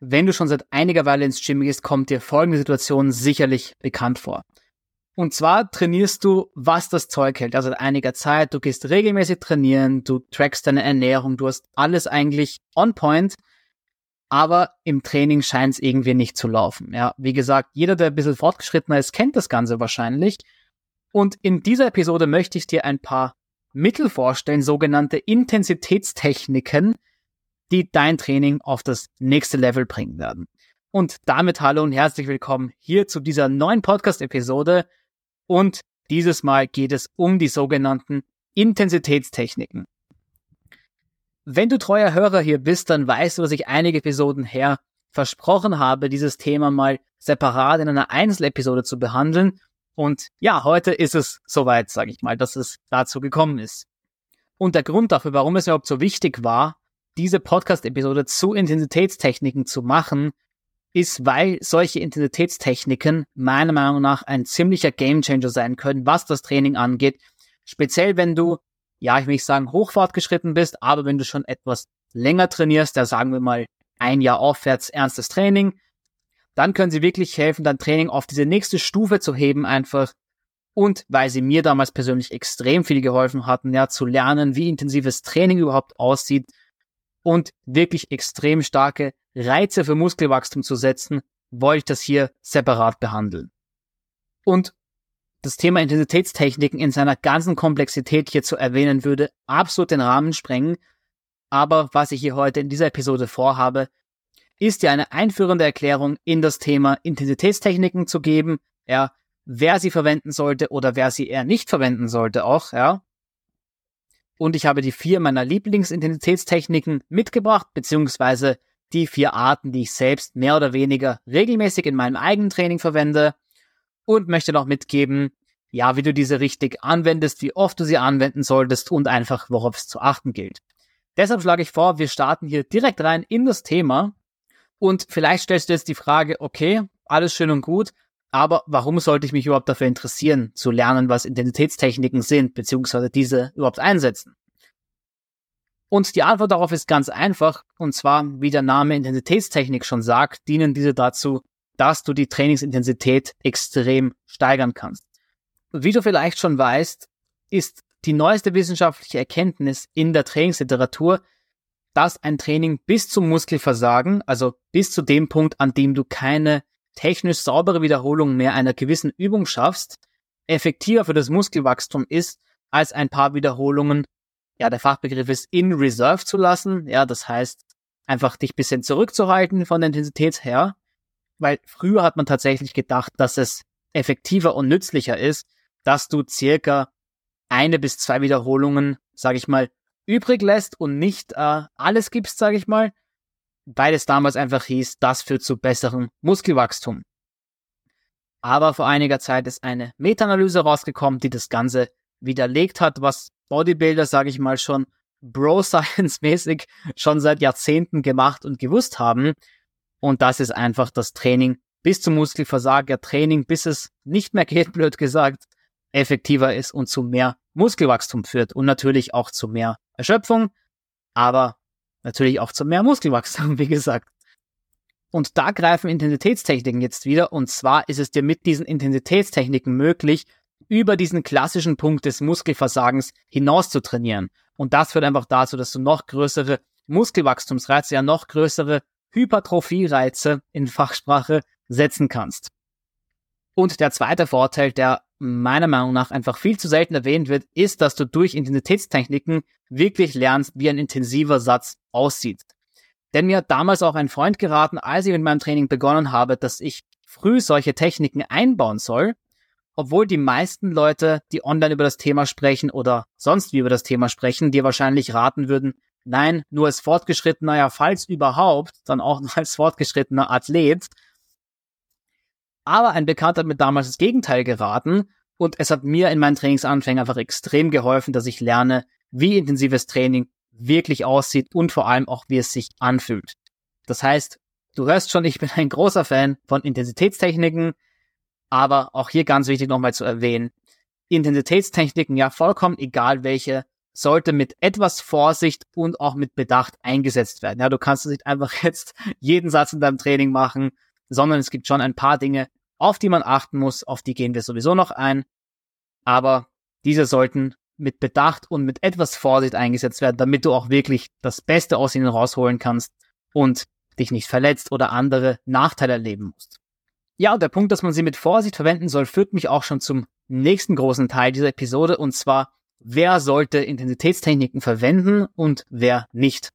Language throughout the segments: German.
wenn du schon seit einiger Weile ins Gym gehst, kommt dir folgende Situation sicherlich bekannt vor. Und zwar trainierst du, was das Zeug hält. Also seit einiger Zeit, du gehst regelmäßig trainieren, du trackst deine Ernährung, du hast alles eigentlich on point, aber im Training scheint es irgendwie nicht zu laufen. Ja, wie gesagt, jeder, der ein bisschen fortgeschrittener ist, kennt das Ganze wahrscheinlich. Und in dieser Episode möchte ich dir ein paar Mittel vorstellen, sogenannte Intensitätstechniken, die dein Training auf das nächste Level bringen werden. Und damit hallo und herzlich willkommen hier zu dieser neuen Podcast-Episode. Und dieses Mal geht es um die sogenannten Intensitätstechniken. Wenn du treuer Hörer hier bist, dann weißt du, dass ich einige Episoden her versprochen habe, dieses Thema mal separat in einer Einzelepisode zu behandeln. Und ja, heute ist es soweit, sage ich mal, dass es dazu gekommen ist. Und der Grund dafür, warum es überhaupt so wichtig war, diese Podcast-Episode zu Intensitätstechniken zu machen, ist, weil solche Intensitätstechniken meiner Meinung nach ein ziemlicher Gamechanger sein können, was das Training angeht. Speziell wenn du, ja, ich will nicht sagen hochfortgeschritten bist, aber wenn du schon etwas länger trainierst, da sagen wir mal ein Jahr aufwärts ernstes Training, dann können sie wirklich helfen, dein Training auf diese nächste Stufe zu heben einfach. Und weil sie mir damals persönlich extrem viel geholfen hatten, ja, zu lernen, wie intensives Training überhaupt aussieht und wirklich extrem starke Reize für Muskelwachstum zu setzen, wollte ich das hier separat behandeln. Und das Thema Intensitätstechniken in seiner ganzen Komplexität hier zu erwähnen würde absolut den Rahmen sprengen. Aber was ich hier heute in dieser Episode vorhabe, ist ja eine einführende Erklärung in das Thema Intensitätstechniken zu geben, ja, wer sie verwenden sollte oder wer sie eher nicht verwenden sollte auch, ja. Und ich habe die vier meiner Lieblingsintensitätstechniken mitgebracht, beziehungsweise die vier Arten, die ich selbst mehr oder weniger regelmäßig in meinem eigenen Training verwende und möchte noch mitgeben, ja, wie du diese richtig anwendest, wie oft du sie anwenden solltest und einfach, worauf es zu achten gilt. Deshalb schlage ich vor, wir starten hier direkt rein in das Thema und vielleicht stellst du jetzt die Frage, okay, alles schön und gut, aber warum sollte ich mich überhaupt dafür interessieren, zu lernen, was Intensitätstechniken sind, beziehungsweise diese überhaupt einsetzen? Und die Antwort darauf ist ganz einfach, und zwar, wie der Name Intensitätstechnik schon sagt, dienen diese dazu, dass du die Trainingsintensität extrem steigern kannst. Wie du vielleicht schon weißt, ist die neueste wissenschaftliche Erkenntnis in der Trainingsliteratur, dass ein Training bis zum Muskelversagen, also bis zu dem Punkt, an dem du keine technisch saubere Wiederholung mehr einer gewissen Übung schaffst, effektiver für das Muskelwachstum ist, als ein paar Wiederholungen, ja, der Fachbegriff ist in Reserve zu lassen, ja, das heißt, einfach dich bisschen zurückzuhalten von der Intensität her, weil früher hat man tatsächlich gedacht, dass es effektiver und nützlicher ist, dass du circa eine bis zwei Wiederholungen, sage ich mal, übrig lässt und nicht äh, alles gibst, sage ich mal, weil es damals einfach hieß, das führt zu besserem Muskelwachstum. Aber vor einiger Zeit ist eine Meta-Analyse rausgekommen, die das Ganze widerlegt hat, was Bodybuilder, sage ich mal, schon Bro-Science-mäßig schon seit Jahrzehnten gemacht und gewusst haben. Und das ist einfach das Training bis zum Muskelversagen, Training, bis es nicht mehr geht, blöd gesagt, effektiver ist und zu mehr Muskelwachstum führt und natürlich auch zu mehr Erschöpfung, aber natürlich auch zu mehr Muskelwachstum, wie gesagt. Und da greifen Intensitätstechniken jetzt wieder, und zwar ist es dir mit diesen Intensitätstechniken möglich, über diesen klassischen Punkt des Muskelversagens hinaus zu trainieren. Und das führt einfach dazu, dass du noch größere Muskelwachstumsreize, ja noch größere Hypertrophie-Reize in Fachsprache setzen kannst. Und der zweite Vorteil, der meiner Meinung nach einfach viel zu selten erwähnt wird, ist, dass du durch Intensitätstechniken wirklich lernst, wie ein intensiver Satz aussieht. Denn mir hat damals auch ein Freund geraten, als ich mit meinem Training begonnen habe, dass ich früh solche Techniken einbauen soll, obwohl die meisten Leute, die online über das Thema sprechen oder sonst wie über das Thema sprechen, dir wahrscheinlich raten würden, nein, nur als fortgeschrittener, ja, falls überhaupt, dann auch nur als fortgeschrittener Athlet, aber ein Bekannter hat mir damals das Gegenteil geraten und es hat mir in meinen Trainingsanfängen einfach extrem geholfen, dass ich lerne, wie intensives Training wirklich aussieht und vor allem auch, wie es sich anfühlt. Das heißt, du hörst schon, ich bin ein großer Fan von Intensitätstechniken, aber auch hier ganz wichtig nochmal zu erwähnen, Intensitätstechniken, ja vollkommen egal welche, sollte mit etwas Vorsicht und auch mit Bedacht eingesetzt werden. Ja, du kannst nicht einfach jetzt jeden Satz in deinem Training machen, sondern es gibt schon ein paar Dinge, auf die man achten muss, auf die gehen wir sowieso noch ein. Aber diese sollten mit Bedacht und mit etwas Vorsicht eingesetzt werden, damit du auch wirklich das Beste aus ihnen rausholen kannst und dich nicht verletzt oder andere Nachteile erleben musst. Ja, und der Punkt, dass man sie mit Vorsicht verwenden soll, führt mich auch schon zum nächsten großen Teil dieser Episode und zwar, wer sollte Intensitätstechniken verwenden und wer nicht.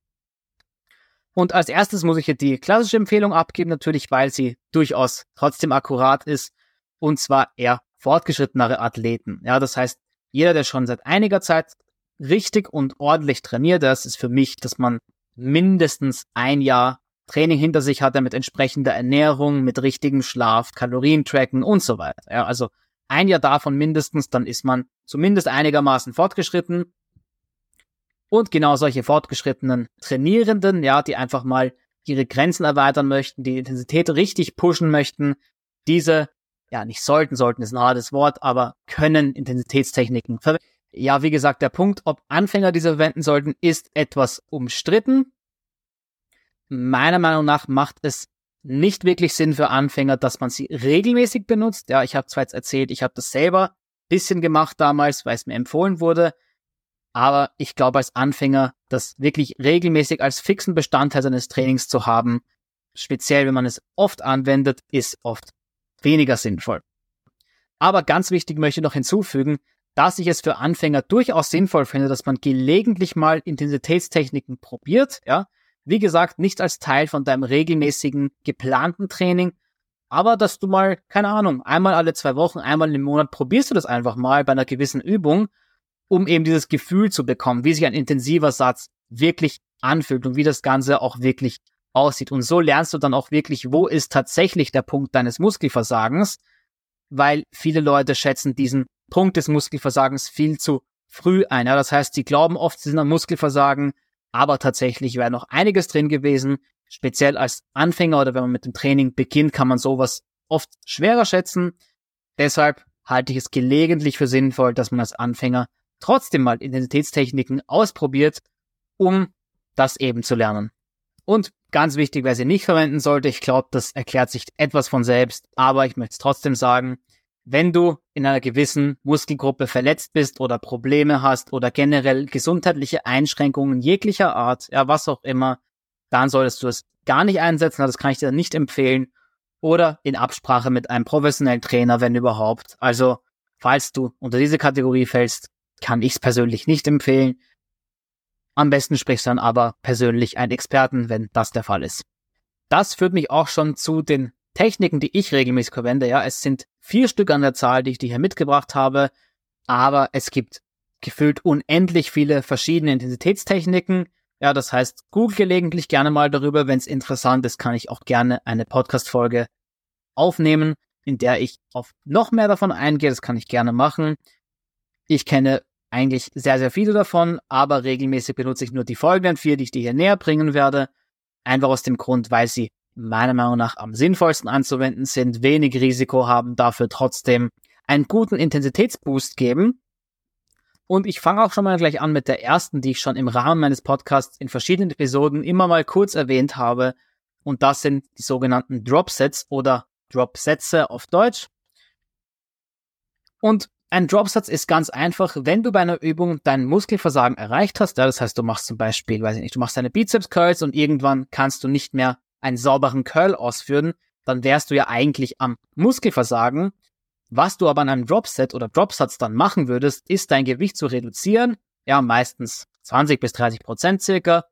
Und als erstes muss ich hier die klassische Empfehlung abgeben, natürlich, weil sie durchaus trotzdem akkurat ist, und zwar eher fortgeschrittenere Athleten. Ja, das heißt, jeder, der schon seit einiger Zeit richtig und ordentlich trainiert, das ist für mich, dass man mindestens ein Jahr Training hinter sich hat, mit entsprechender Ernährung, mit richtigem Schlaf, Kalorientracken und so weiter. Ja, also ein Jahr davon mindestens, dann ist man zumindest einigermaßen fortgeschritten. Und genau solche fortgeschrittenen Trainierenden, ja, die einfach mal ihre Grenzen erweitern möchten, die Intensität richtig pushen möchten, diese, ja, nicht sollten, sollten ist ein hartes Wort, aber können Intensitätstechniken verwenden. Ja, wie gesagt, der Punkt, ob Anfänger diese verwenden sollten, ist etwas umstritten. Meiner Meinung nach macht es nicht wirklich Sinn für Anfänger, dass man sie regelmäßig benutzt. Ja, ich habe zwar jetzt erzählt, ich habe das selber bisschen gemacht damals, weil es mir empfohlen wurde, aber ich glaube als Anfänger, das wirklich regelmäßig als fixen Bestandteil seines Trainings zu haben, speziell wenn man es oft anwendet, ist oft weniger sinnvoll. Aber ganz wichtig möchte ich noch hinzufügen, dass ich es für Anfänger durchaus sinnvoll finde, dass man gelegentlich mal Intensitätstechniken probiert, ja, wie gesagt, nicht als Teil von deinem regelmäßigen, geplanten Training, aber dass du mal, keine Ahnung, einmal alle zwei Wochen, einmal im Monat probierst du das einfach mal bei einer gewissen Übung, um eben dieses Gefühl zu bekommen, wie sich ein intensiver Satz wirklich anfühlt und wie das Ganze auch wirklich aussieht. Und so lernst du dann auch wirklich, wo ist tatsächlich der Punkt deines Muskelversagens, weil viele Leute schätzen diesen Punkt des Muskelversagens viel zu früh ein. Ja, das heißt, sie glauben oft, sie sind am Muskelversagen, aber tatsächlich wäre noch einiges drin gewesen. Speziell als Anfänger oder wenn man mit dem Training beginnt, kann man sowas oft schwerer schätzen. Deshalb halte ich es gelegentlich für sinnvoll, dass man als Anfänger trotzdem mal Intensitätstechniken ausprobiert, um das eben zu lernen. Und ganz wichtig, wer sie nicht verwenden sollte, ich glaube, das erklärt sich etwas von selbst, aber ich möchte es trotzdem sagen, wenn du in einer gewissen Muskelgruppe verletzt bist oder Probleme hast oder generell gesundheitliche Einschränkungen jeglicher Art, ja, was auch immer, dann solltest du es gar nicht einsetzen, das kann ich dir nicht empfehlen. Oder in Absprache mit einem professionellen Trainer, wenn überhaupt. Also, falls du unter diese Kategorie fällst, kann ich es persönlich nicht empfehlen. Am besten sprichst du dann aber persönlich einen Experten, wenn das der Fall ist. Das führt mich auch schon zu den Techniken, die ich regelmäßig verwende, ja, es sind vier Stück an der Zahl, die ich dir hier mitgebracht habe, aber es gibt gefühlt unendlich viele verschiedene Intensitätstechniken. Ja, das heißt, google gelegentlich gerne mal darüber. Wenn es interessant ist, kann ich auch gerne eine Podcast-Folge aufnehmen, in der ich auf noch mehr davon eingehe. Das kann ich gerne machen. Ich kenne eigentlich sehr, sehr viele davon, aber regelmäßig benutze ich nur die folgenden vier, die ich dir hier näher bringen werde. Einfach aus dem Grund, weil sie meiner Meinung nach am sinnvollsten anzuwenden sind, wenig Risiko haben, dafür trotzdem einen guten Intensitätsboost geben. Und ich fange auch schon mal gleich an mit der ersten, die ich schon im Rahmen meines Podcasts in verschiedenen Episoden immer mal kurz erwähnt habe. Und das sind die sogenannten Dropsets oder Dropsätze auf Deutsch. Und ein Dropsatz ist ganz einfach, wenn du bei einer Übung dein Muskelversagen erreicht hast, ja, das heißt, du machst zum Beispiel, weiß ich nicht, du machst deine Bizeps Curls und irgendwann kannst du nicht mehr einen sauberen Curl ausführen, dann wärst du ja eigentlich am Muskelversagen. Was du aber an einem Dropset oder Dropsatz dann machen würdest, ist dein Gewicht zu reduzieren. Ja, meistens 20 bis 30 Prozent circa.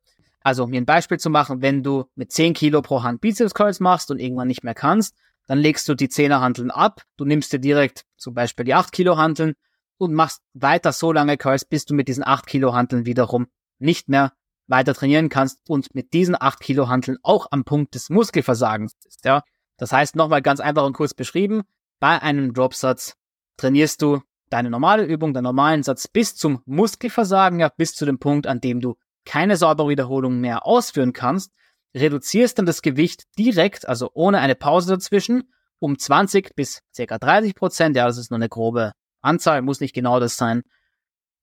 Also, um mir ein Beispiel zu machen, wenn du mit 10 Kilo pro Hand Bizeps Curls machst und irgendwann nicht mehr kannst, dann legst du die 10er Hanteln ab, du nimmst dir direkt zum Beispiel die 8 Kilo Hanteln und machst weiter so lange Curls, bis du mit diesen 8 Kilo Hanteln wiederum nicht mehr weiter trainieren kannst und mit diesen 8 Kilo Hanteln auch am Punkt des Muskelversagens bist, ja. Das heißt, nochmal ganz einfach und kurz beschrieben, bei einem Dropsatz trainierst du deine normale Übung, deinen normalen Satz bis zum Muskelversagen, ja, bis zu dem Punkt, an dem du keine saubere Wiederholung mehr ausführen kannst, reduzierst dann das Gewicht direkt, also ohne eine Pause dazwischen, um 20 bis ca. 30 Prozent, ja, das ist nur eine grobe Anzahl, muss nicht genau das sein,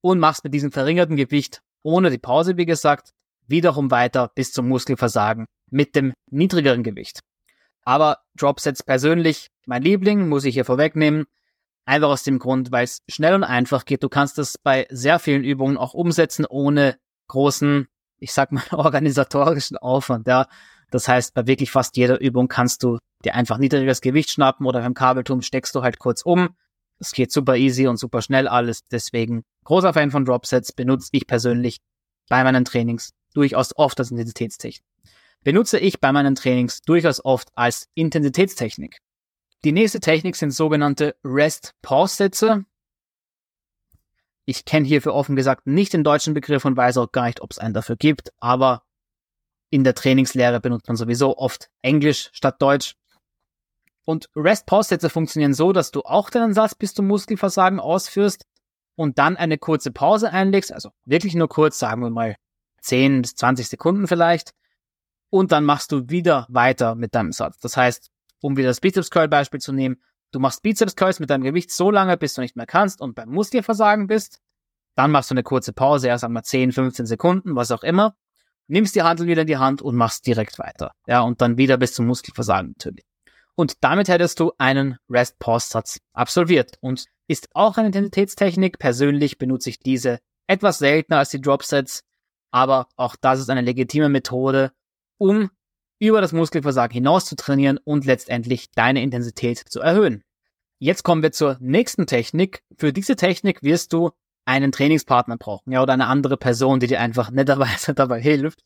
und machst mit diesem verringerten Gewicht ohne die Pause, wie gesagt, wiederum weiter bis zum Muskelversagen mit dem niedrigeren Gewicht. Aber Dropsets persönlich, mein Liebling, muss ich hier vorwegnehmen. Einfach aus dem Grund, weil es schnell und einfach geht. Du kannst das bei sehr vielen Übungen auch umsetzen, ohne großen, ich sag mal, organisatorischen Aufwand. Ja. Das heißt, bei wirklich fast jeder Übung kannst du dir einfach niedrigeres Gewicht schnappen oder beim Kabelturm steckst du halt kurz um. Das geht super easy und super schnell alles. Deswegen großer Fan von Dropsets, benutze ich persönlich bei meinen Trainings durchaus oft als Intensitätstechnik. Benutze ich bei meinen Trainings durchaus oft als Intensitätstechnik. Die nächste Technik sind sogenannte Rest-Pause-Sätze. Ich kenne hierfür offen gesagt nicht den deutschen Begriff und weiß auch gar nicht, ob es einen dafür gibt, aber in der Trainingslehre benutzt man sowieso oft Englisch statt Deutsch. Und Rest-Pause-Sätze funktionieren so, dass du auch deinen Satz bis zum Muskelversagen ausführst und dann eine kurze Pause einlegst, also wirklich nur kurz, sagen wir mal 10 bis 20 Sekunden vielleicht, und dann machst du wieder weiter mit deinem Satz. Das heißt, um wieder das Bizeps Curl Beispiel zu nehmen, du machst Bizeps Curls mit deinem Gewicht so lange, bis du nicht mehr kannst und beim Muskelversagen bist. Dann machst du eine kurze Pause, erst einmal 10, 15 Sekunden, was auch immer. Nimmst die Handel wieder in die Hand und machst direkt weiter. Ja, und dann wieder bis zum Muskelversagen natürlich. Und damit hättest du einen Rest-Pause-Satz absolviert und ist auch eine Intensitätstechnik. Persönlich benutze ich diese etwas seltener als die Drop-Sets, aber auch das ist eine legitime Methode, um über das Muskelversagen hinaus zu trainieren und letztendlich deine Intensität zu erhöhen. Jetzt kommen wir zur nächsten Technik. Für diese Technik wirst du einen Trainingspartner brauchen, ja, oder eine andere Person, die dir einfach netterweise dabei hilft.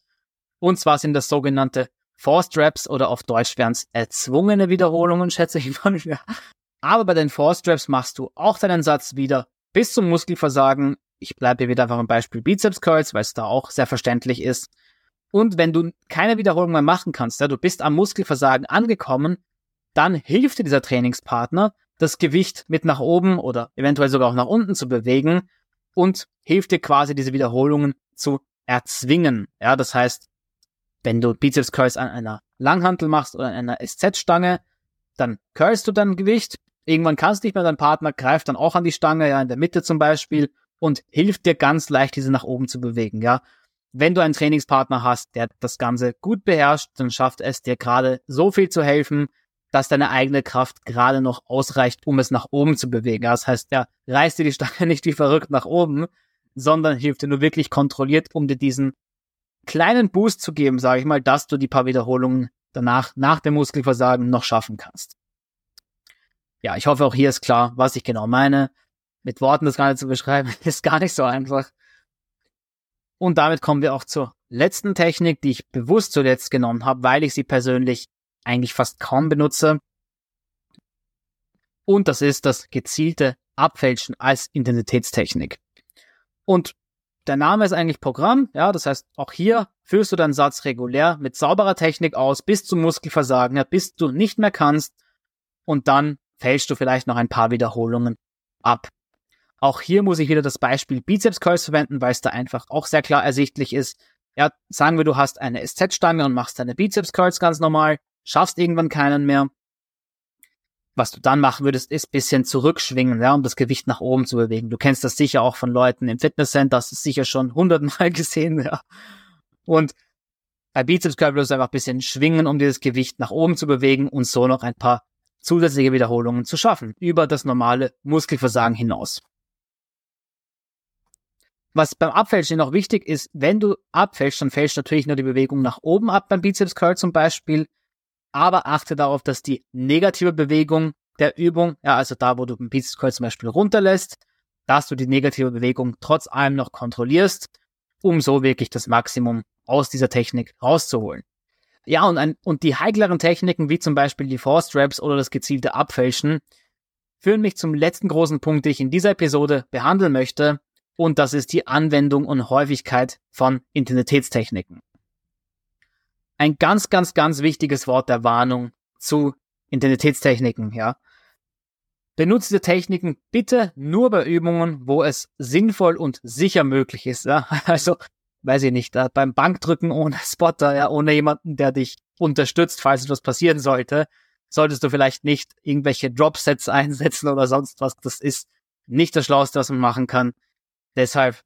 Und zwar sind das sogenannte Forced Reps oder auf Deutsch wären es erzwungene Wiederholungen, schätze ich mal. Ja. Aber bei den Forced Reps machst du auch deinen Satz wieder bis zum Muskelversagen. Ich bleibe hier wieder einfach im Beispiel Bizeps Curls, weil es da auch sehr verständlich ist. Und wenn du keine Wiederholung mehr machen kannst, ja, du bist am Muskelversagen angekommen, dann hilft dir dieser Trainingspartner, das Gewicht mit nach oben oder eventuell sogar auch nach unten zu bewegen und hilft dir quasi diese Wiederholungen zu erzwingen. Ja, das heißt, wenn du Bizeps Curls an einer Langhantel machst oder an einer SZ-Stange, dann curlst du dein Gewicht. Irgendwann kannst du nicht mehr, dein Partner greift dann auch an die Stange, ja, in der Mitte zum Beispiel und hilft dir ganz leicht, diese nach oben zu bewegen, ja wenn du einen Trainingspartner hast, der das Ganze gut beherrscht, dann schafft es dir gerade so viel zu helfen, dass deine eigene Kraft gerade noch ausreicht, um es nach oben zu bewegen. Das heißt, er reißt dir die Stange nicht wie verrückt nach oben, sondern hilft dir nur wirklich kontrolliert, um dir diesen kleinen Boost zu geben, sage ich mal, dass du die paar Wiederholungen danach, nach dem Muskelversagen noch schaffen kannst. Ja, ich hoffe auch hier ist klar, was ich genau meine. Mit Worten das Ganze zu beschreiben, ist gar nicht so einfach. Und damit kommen wir auch zur letzten Technik, die ich bewusst zuletzt genommen habe, weil ich sie persönlich eigentlich fast kaum benutze. Und das ist das gezielte Abfälschen als Intensitätstechnik. Und der Name ist eigentlich Programm, ja, das heißt, auch hier führst du deinen Satz regulär mit sauberer Technik aus, bis zum Muskelversagen, ja, bis du nicht mehr kannst. Und dann fälschst du vielleicht noch ein paar Wiederholungen ab. Auch hier muss ich wieder das Beispiel Bizeps Curls verwenden, weil es da einfach auch sehr klar ersichtlich ist. Ja, sagen wir, du hast eine SZ-Stange und machst deine Bizeps Curls ganz normal, schaffst irgendwann keinen mehr. Was du dann machen würdest, ist bisschen zurückschwingen, ja, um das Gewicht nach oben zu bewegen. Du kennst das sicher auch von Leuten im Fitnesscenter, das ist sicher schon hundertmal gesehen, ja. Und bei Bizeps Curl würdest du einfach ein bisschen schwingen, um dieses Gewicht nach oben zu bewegen und so noch ein paar zusätzliche Wiederholungen zu schaffen, über das normale Muskelversagen hinaus. Was beim Abfälschen noch wichtig ist, wenn du abfälschst, dann fälscht natürlich nur die Bewegung nach oben ab beim Bizeps Curl zum Beispiel. Aber achte darauf, dass die negative Bewegung der Übung, ja, also da, wo du beim Bizeps Curl zum Beispiel runterlässt, dass du die negative Bewegung trotz allem noch kontrollierst, um so wirklich das Maximum aus dieser Technik rauszuholen. Ja, und, ein, und die heikleren Techniken, wie zum Beispiel die Force Straps oder das gezielte Abfälschen, führen mich zum letzten großen Punkt, den ich in dieser Episode behandeln möchte, und das ist die Anwendung und Häufigkeit von Intensitätstechniken. Ein ganz, ganz, ganz wichtiges Wort der Warnung zu Intensitätstechniken, ja. Benutze diese Techniken bitte nur bei Übungen, wo es sinnvoll und sicher möglich ist, ja. Also, weiß ich nicht, beim Bankdrücken ohne Spotter, ja, ohne jemanden, der dich unterstützt, falls etwas passieren sollte, solltest du vielleicht nicht irgendwelche Dropsets einsetzen oder sonst was. Das ist nicht das Schlauste, was man machen kann Deshalb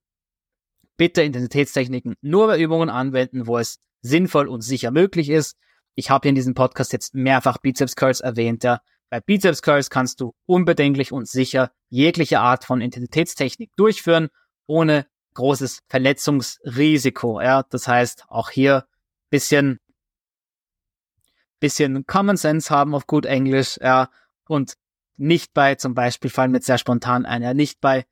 bitte Intensitätstechniken nur bei Übungen anwenden, wo es sinnvoll und sicher möglich ist. Ich habe hier in diesem Podcast jetzt mehrfach Bizeps Curls erwähnt. Ja. Bei Bizeps Curls kannst du unbedenklich und sicher jegliche Art von Intensitätstechnik durchführen, ohne großes Verletzungsrisiko. Ja. Das heißt, auch hier bisschen, bisschen Common Sense haben auf gut Englisch. Ja. Und nicht bei, zum Beispiel fallen mir sehr spontan ein, ja, nicht bei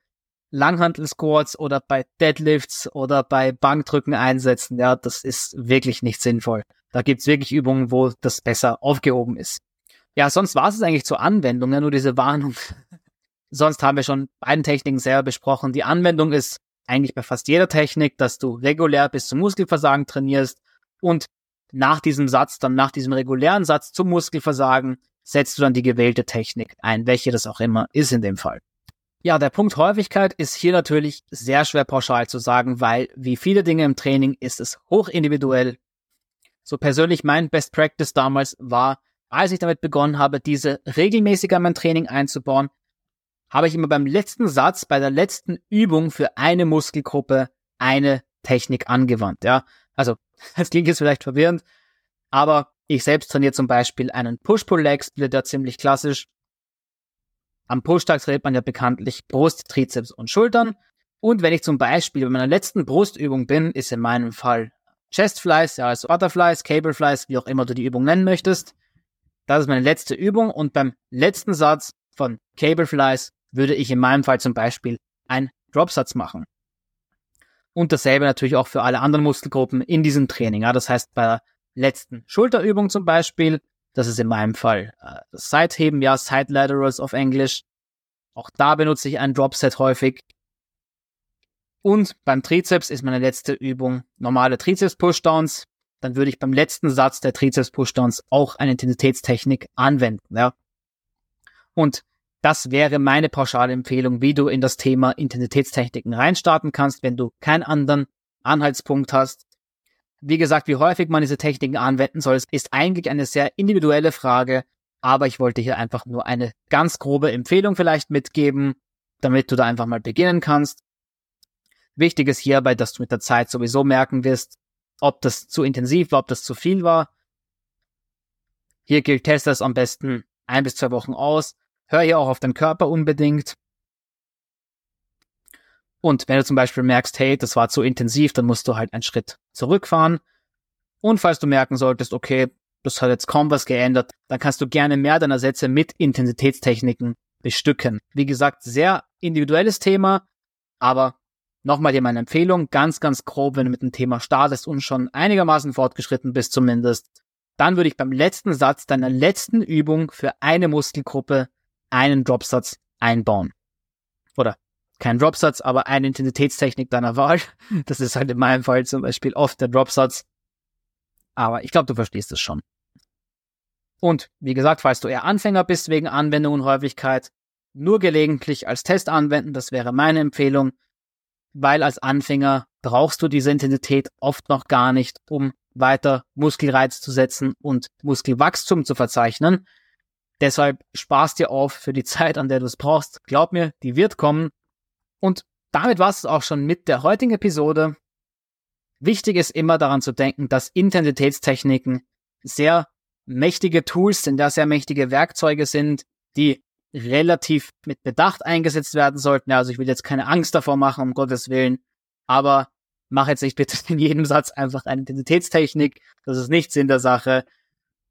Langhantel-Squats oder bei Deadlifts oder bei Bankdrücken einsetzen. Ja, das ist wirklich nicht sinnvoll. Da gibt's wirklich Übungen, wo das besser aufgehoben ist. Ja, sonst war es eigentlich zur Anwendung, ja, nur diese Warnung. sonst haben wir schon beiden Techniken selber besprochen. Die Anwendung ist eigentlich bei fast jeder Technik, dass du regulär bis zum Muskelversagen trainierst und nach diesem Satz, dann nach diesem regulären Satz zum Muskelversagen, setzt du dann die gewählte Technik ein, welche das auch immer ist in dem Fall. Ja, der Punkt Häufigkeit ist hier natürlich sehr schwer pauschal zu sagen, weil wie viele Dinge im Training ist es hochindividuell. So persönlich mein Best Practice damals war, als ich damit begonnen habe, diese regelmäßiger in mein Training einzubauen, habe ich immer beim letzten Satz, bei der letzten Übung für eine Muskelgruppe eine Technik angewandt. Ja, also das klingt jetzt vielleicht verwirrend, aber ich selbst trainiere zum Beispiel einen Push-Pull-Leg-Split, der ziemlich klassisch am Push-Tag trainiert man ja bekanntlich Brust, Trizeps und Schultern. Und wenn ich zum Beispiel bei meiner letzten Brustübung bin, ist in meinem Fall Chest Flies, ja, also Butterflies, Cable Flies, wie auch immer du die Übung nennen möchtest. Das ist meine letzte Übung und beim letzten Satz von Cable Flies würde ich in meinem Fall zum Beispiel einen Dropsatz machen. Und dasselbe natürlich auch für alle anderen Muskelgruppen in diesem Training. Ja, das heißt, bei der letzten Schulterübung zum Beispiel das ist in meinem Fall äh, Sideheben, ja, Side Laterals auf Englisch. Auch da benutze ich ein Dropset häufig. Und beim Trizeps ist meine letzte Übung normale Trizeps-Pushdowns. Dann würde ich beim letzten Satz der Trizeps-Pushdowns auch eine Intensitätstechnik anwenden, ja. Und das wäre meine pauschale Empfehlung, wie du in das Thema Intensitätstechniken reinstarten kannst, wenn du keinen anderen Anhaltspunkt hast. Wie gesagt, wie häufig man diese Techniken anwenden soll, ist eigentlich eine sehr individuelle Frage, aber ich wollte hier einfach nur eine ganz grobe Empfehlung vielleicht mitgeben, damit du da einfach mal beginnen kannst. Wichtig ist hierbei, dass du mit der Zeit sowieso merken wirst, ob das zu intensiv war, ob das zu viel war. Hier gilt, test das am besten ein bis zwei Wochen aus. Hör hier auch auf deinen Körper unbedingt. Und wenn du zum Beispiel merkst, hey, das war zu intensiv, dann musst du halt einen Schritt zurückfahren. Und falls du merken solltest, okay, das hat jetzt kaum was geändert, dann kannst du gerne mehr deiner Sätze mit Intensitätstechniken bestücken. Wie gesagt, sehr individuelles Thema, aber nochmal dir meine Empfehlung, ganz, ganz grob, wenn du mit dem Thema startest und schon einigermaßen fortgeschritten bist zumindest, dann würde ich beim letzten Satz deiner letzten Übung für eine Muskelgruppe einen Dropsatz einbauen. Oder kein Dropsatz, aber eine Intensitätstechnik deiner Wahl. Das ist halt in meinem Fall zum Beispiel oft der Dropsatz. Aber ich glaube, du verstehst es schon. Und wie gesagt, falls du eher Anfänger bist wegen Anwendung und Häufigkeit, nur gelegentlich als Test anwenden, das wäre meine Empfehlung, weil als Anfänger brauchst du diese Intensität oft noch gar nicht, um weiter Muskelreiz zu setzen und Muskelwachstum zu verzeichnen. Deshalb sparst dir auf für die Zeit, an der du es brauchst. Glaub mir, die wird kommen und damit war es auch schon mit der heutigen Episode. Wichtig ist immer daran zu denken, dass Intensitätstechniken sehr mächtige Tools sind, da sehr mächtige Werkzeuge sind, die relativ mit Bedacht eingesetzt werden sollten. Also ich will jetzt keine Angst davor machen, um Gottes Willen, aber mach jetzt nicht bitte in jedem Satz einfach eine Intensitätstechnik. Das ist nichts in der Sache.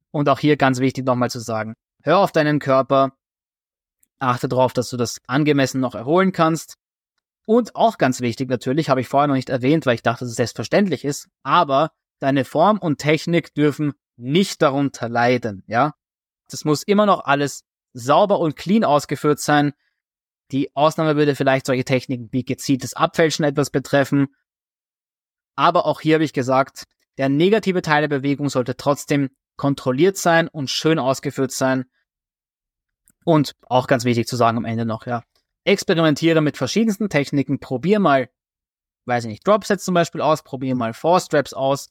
Und auch hier ganz wichtig nochmal zu sagen, hör auf deinen Körper, achte darauf, dass du das angemessen noch erholen kannst. Und auch ganz wichtig natürlich, habe ich vorher noch nicht erwähnt, weil ich dachte, dass es selbstverständlich ist, aber deine Form und Technik dürfen nicht darunter leiden, ja? Das muss immer noch alles sauber und clean ausgeführt sein. Die Ausnahme würde vielleicht solche Techniken wie gezieltes Abfälschen etwas betreffen. Aber auch hier habe ich gesagt, der negative Teil der Bewegung sollte trotzdem kontrolliert sein und schön ausgeführt sein. Und auch ganz wichtig zu sagen am Ende noch, ja, experimentiere mit verschiedensten Techniken, probier mal, weiß ich nicht, Dropsets zum Beispiel aus, probier mal Four Straps aus,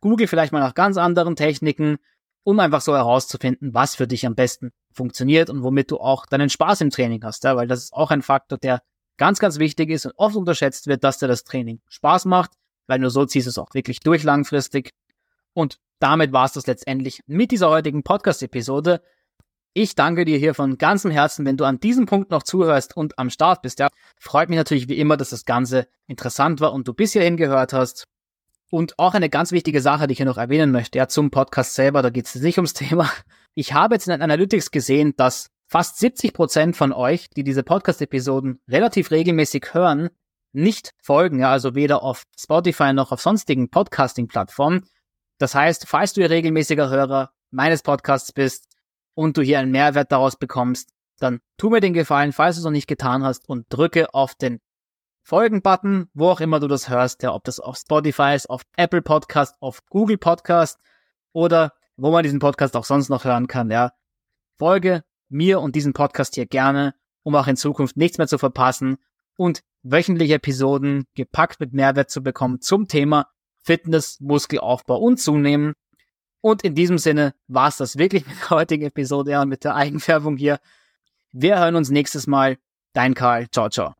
google vielleicht mal nach ganz anderen Techniken, um einfach so herauszufinden, was für dich am besten funktioniert und womit du auch deinen Spaß im Training hast, ja, weil das ist auch ein Faktor, der ganz, ganz wichtig ist und oft unterschätzt wird, dass dir das Training Spaß macht, weil nur so ziehst du es auch wirklich durch langfristig. Und damit war es das letztendlich mit dieser heutigen Podcast-Episode. Ich danke dir hier von ganzem Herzen, wenn du an diesem Punkt noch zuhörst und am Start bist. Ja, freut mich natürlich wie immer, dass das Ganze interessant war und du bis hierhin gehört hast. Und auch eine ganz wichtige Sache, die ich hier noch erwähnen möchte, ja, zum Podcast selber, da geht es nicht ums Thema. Ich habe jetzt in den Analytics gesehen, dass fast 70 Prozent von euch, die diese Podcast-Episoden relativ regelmäßig hören, nicht folgen, ja, also weder auf Spotify noch auf sonstigen Podcasting-Plattformen. Das heißt, falls du ihr regelmäßiger Hörer meines Podcasts bist, und du hier einen Mehrwert daraus bekommst, dann tu mir den Gefallen, falls du es noch nicht getan hast und drücke auf den Folgen-Button, wo auch immer du das hörst, ja, ob das auf Spotify ist, auf Apple Podcast, auf Google Podcast oder wo man diesen Podcast auch sonst noch hören kann, ja. Folge mir und diesem Podcast hier gerne, um auch in Zukunft nichts mehr zu verpassen und wöchentliche Episoden gepackt mit Mehrwert zu bekommen zum Thema Fitness, Muskelaufbau und Zunehmen. Und in diesem Sinne war es das wirklich mit der heutigen Episode und mit der Eigenfärbung hier. Wir hören uns nächstes Mal. Dein Karl. Ciao, ciao.